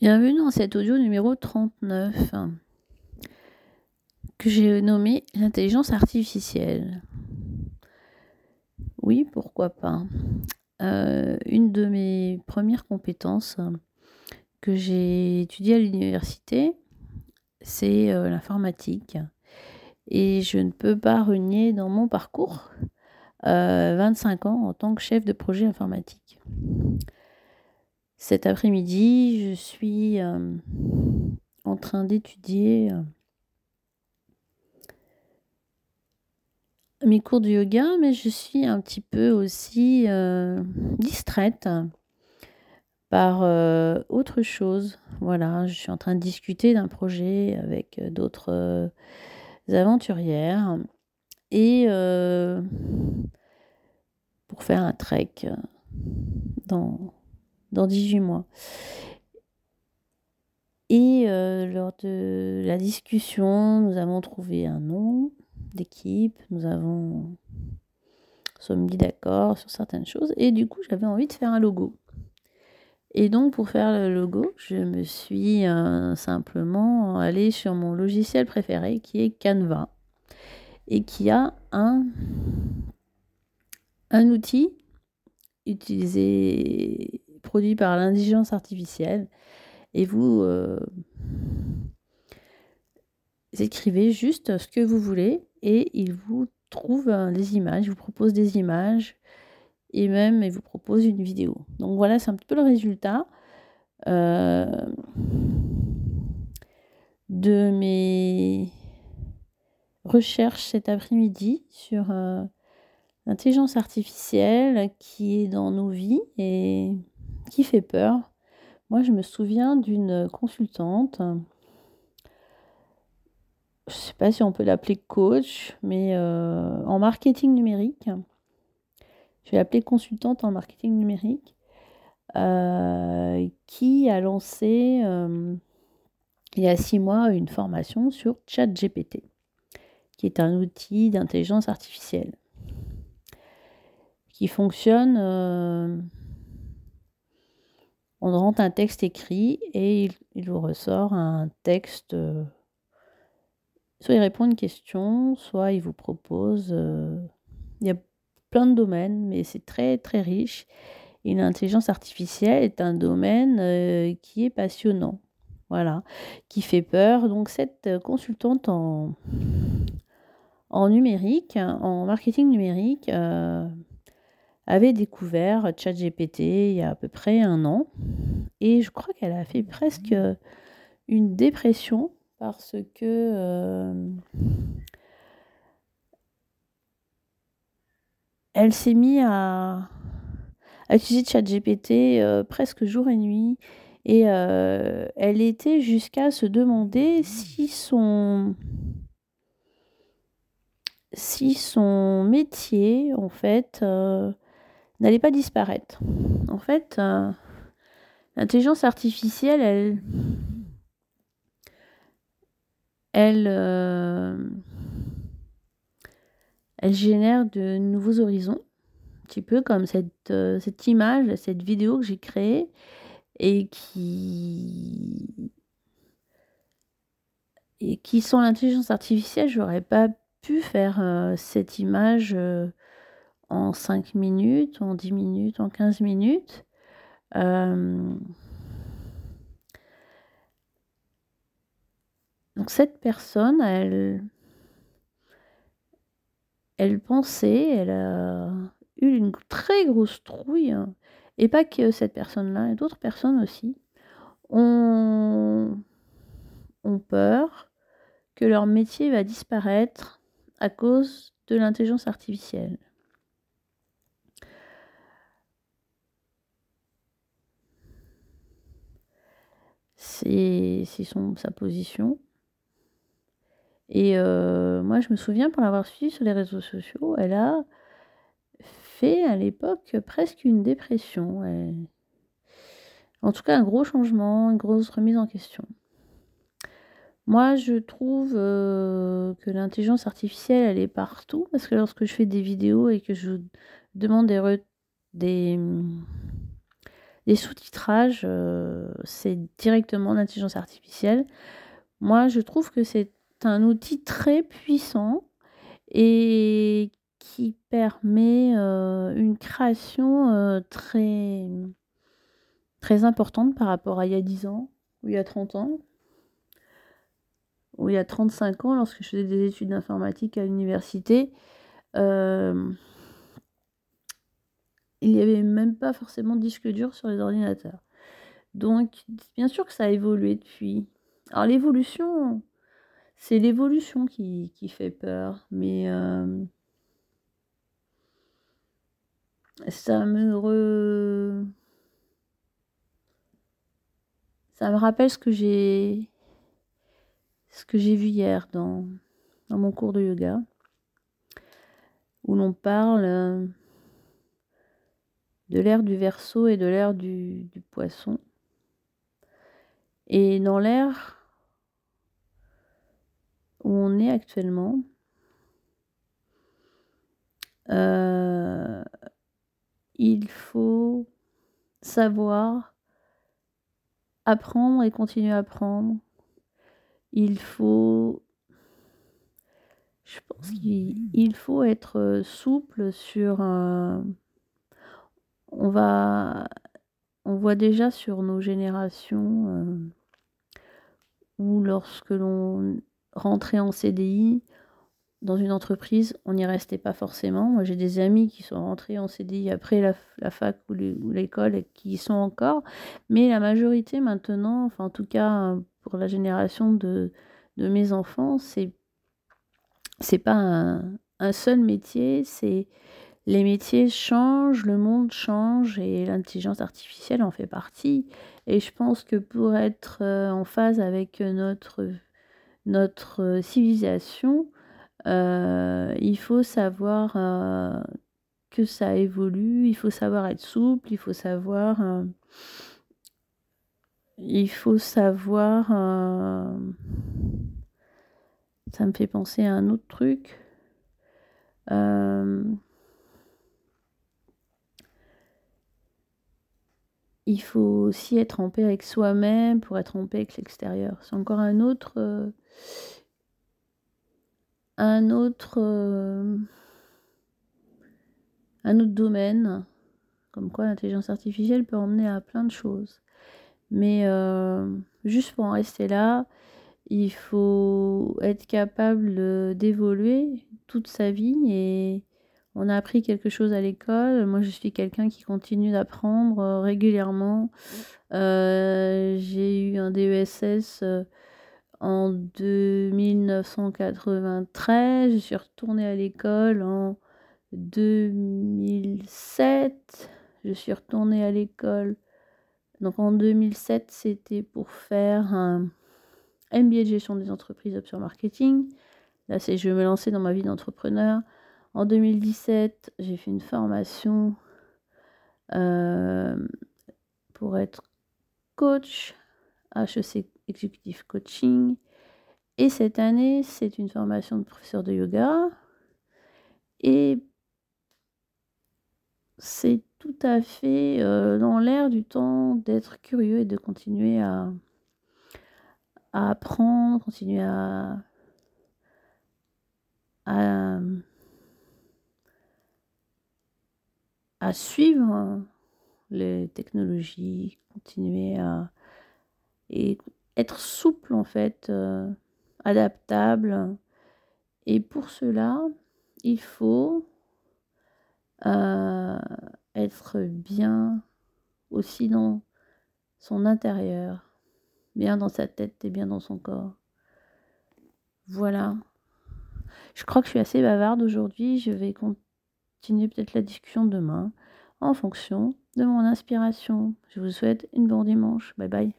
Bienvenue dans cet audio numéro 39 que j'ai nommé l'intelligence artificielle. Oui, pourquoi pas. Euh, une de mes premières compétences que j'ai étudiées à l'université, c'est euh, l'informatique. Et je ne peux pas renier dans mon parcours 25 euh, ans en tant que chef de projet informatique. Cet après-midi, je suis euh, en train d'étudier euh, mes cours de yoga, mais je suis un petit peu aussi euh, distraite par autre chose. Voilà, je suis en train de discuter d'un projet avec d'autres aventurières et pour faire un trek dans dans 18 mois. Et euh, lors de la discussion, nous avons trouvé un nom d'équipe, nous avons sommes mis d'accord sur certaines choses, et du coup j'avais envie de faire un logo. Et donc pour faire le logo, je me suis euh, simplement allée sur mon logiciel préféré qui est Canva, et qui a un, un outil utilisé produit par l'intelligence artificielle. Et vous euh, écrivez juste ce que vous voulez et il vous trouve des images, vous propose des images et même il vous propose une vidéo. Donc voilà, c'est un petit peu le résultat euh, de mes recherches cet après-midi sur euh, l'intelligence artificielle qui est dans nos vies qui fait peur. Moi, je me souviens d'une consultante, je ne sais pas si on peut l'appeler coach, mais euh, en marketing numérique. Je vais l'appeler consultante en marketing numérique, euh, qui a lancé euh, il y a six mois une formation sur ChatGPT, qui est un outil d'intelligence artificielle qui fonctionne on rentre un texte écrit et il, vous ressort un texte. Euh, soit il répond à une question, soit il vous propose. Euh, il y a plein de domaines, mais c'est très très riche. Et l'intelligence artificielle est un domaine euh, qui est passionnant. Voilà, qui fait peur. Donc cette consultante en, en numérique, en marketing numérique, avait découvert ChatGPT il y a à peu près un an. Et je crois qu'elle a fait presque une dépression parce que euh, elle s'est mise à, utiliser ChatGPT euh, presque jour et nuit. Et euh, elle était jusqu'à se demander si son si son métier, en fait, n'allait pas disparaître. En fait, euh, l'intelligence artificielle, elle, elle, euh, elle génère de nouveaux horizons, un petit peu comme cette, euh, cette image, cette vidéo que j'ai créée et qui et qui sans l'intelligence artificielle, j'aurais pas pu faire cette image en 5 minutes, en 10 minutes, en 15 minutes. Euh, donc cette personne, elle, elle pensait, elle a eu une très grosse trouille, hein. et pas que cette personne-là, et d'autres personnes aussi, ont, ont peur que leur métier va disparaître à cause de l'intelligence artificielle. C'est sa position. Et euh, moi, je me souviens, pour l'avoir suivie sur les réseaux sociaux, elle a fait à l'époque presque une dépression. En tout cas, un gros changement, une grosse remise en question. Moi, je trouve euh, que l'intelligence artificielle, elle est partout, parce que lorsque je fais des vidéos et que je demande des, des les sous-titrages, c'est directement l'intelligence artificielle. Moi, je trouve que c'est un outil très puissant et qui permet une création très, très importante par rapport à il y a 10 ans ou il y a 30 ans ou il y a 35 ans lorsque je faisais des études d'informatique à l'université. Il n'y avait même pas forcément de disque dur sur les ordinateurs. Donc, bien sûr que ça a évolué depuis. Alors, l'évolution, c'est l'évolution qui, fait peur, mais ça me ça me rappelle ce que j'ai ce que j'ai vu hier dans, dans mon cours de yoga où l'on parle de l'ère du verso et de l'ère du, poisson. Et dans l'ère où on est actuellement, euh, il faut savoir apprendre et continuer à apprendre. Il faut, je pense qu'il faut être souple sur un, on voit déjà sur nos générations euh, où lorsque l'on rentrait en CDI dans une entreprise, on n'y restait pas forcément. J'ai des amis qui sont rentrés en CDI après la, fac ou l'école et qui y sont encore. Mais la majorité maintenant, en tout cas pour la génération de, de mes enfants, c'est c'est pas un, un, seul métier, c'est les métiers changent, le monde change et l'intelligence artificielle en fait partie. Et je pense que pour être euh, en phase avec notre civilisation, euh, il faut savoir euh, que ça évolue, il faut savoir être souple, il faut savoir... il faut savoir... ça me fait penser à un autre truc. Il faut aussi être en paix avec soi-même pour être en paix avec l'extérieur. C'est encore un autre, euh, un autre, euh, un autre domaine. Comme quoi l'intelligence artificielle peut emmener à plein de choses. Mais euh, juste pour en rester là, il faut être capable d'évoluer toute sa vie et on a appris quelque chose à l'école. Moi, je suis quelqu'un qui continue d'apprendre euh, régulièrement. Euh, j'ai eu un DESS euh, en 1993. Je suis retournée à l'école en 2007. Je suis retournée à l'école. Donc en 2007, c'était pour faire un MBA de gestion des entreprises sur marketing. Là, c'est je me lancer dans ma vie d'entrepreneur. En 2017, j'ai fait une formation euh, pour être coach, HEC Executive Coaching. Et cette année, c'est une formation de professeur de yoga. Et c'est tout à fait euh, dans l'air du temps d'être curieux et de continuer à, apprendre, continuer à à suivre les technologies, continuer à être souple en fait, euh, adaptable. Et pour cela, il faut euh, être bien aussi dans son intérieur, bien dans sa tête et bien dans son corps. Voilà. Je crois que je suis assez bavarde aujourd'hui. Je vais continuer peut-être la discussion demain en fonction de mon inspiration. Je vous souhaite une bonne dimanche. Bye bye.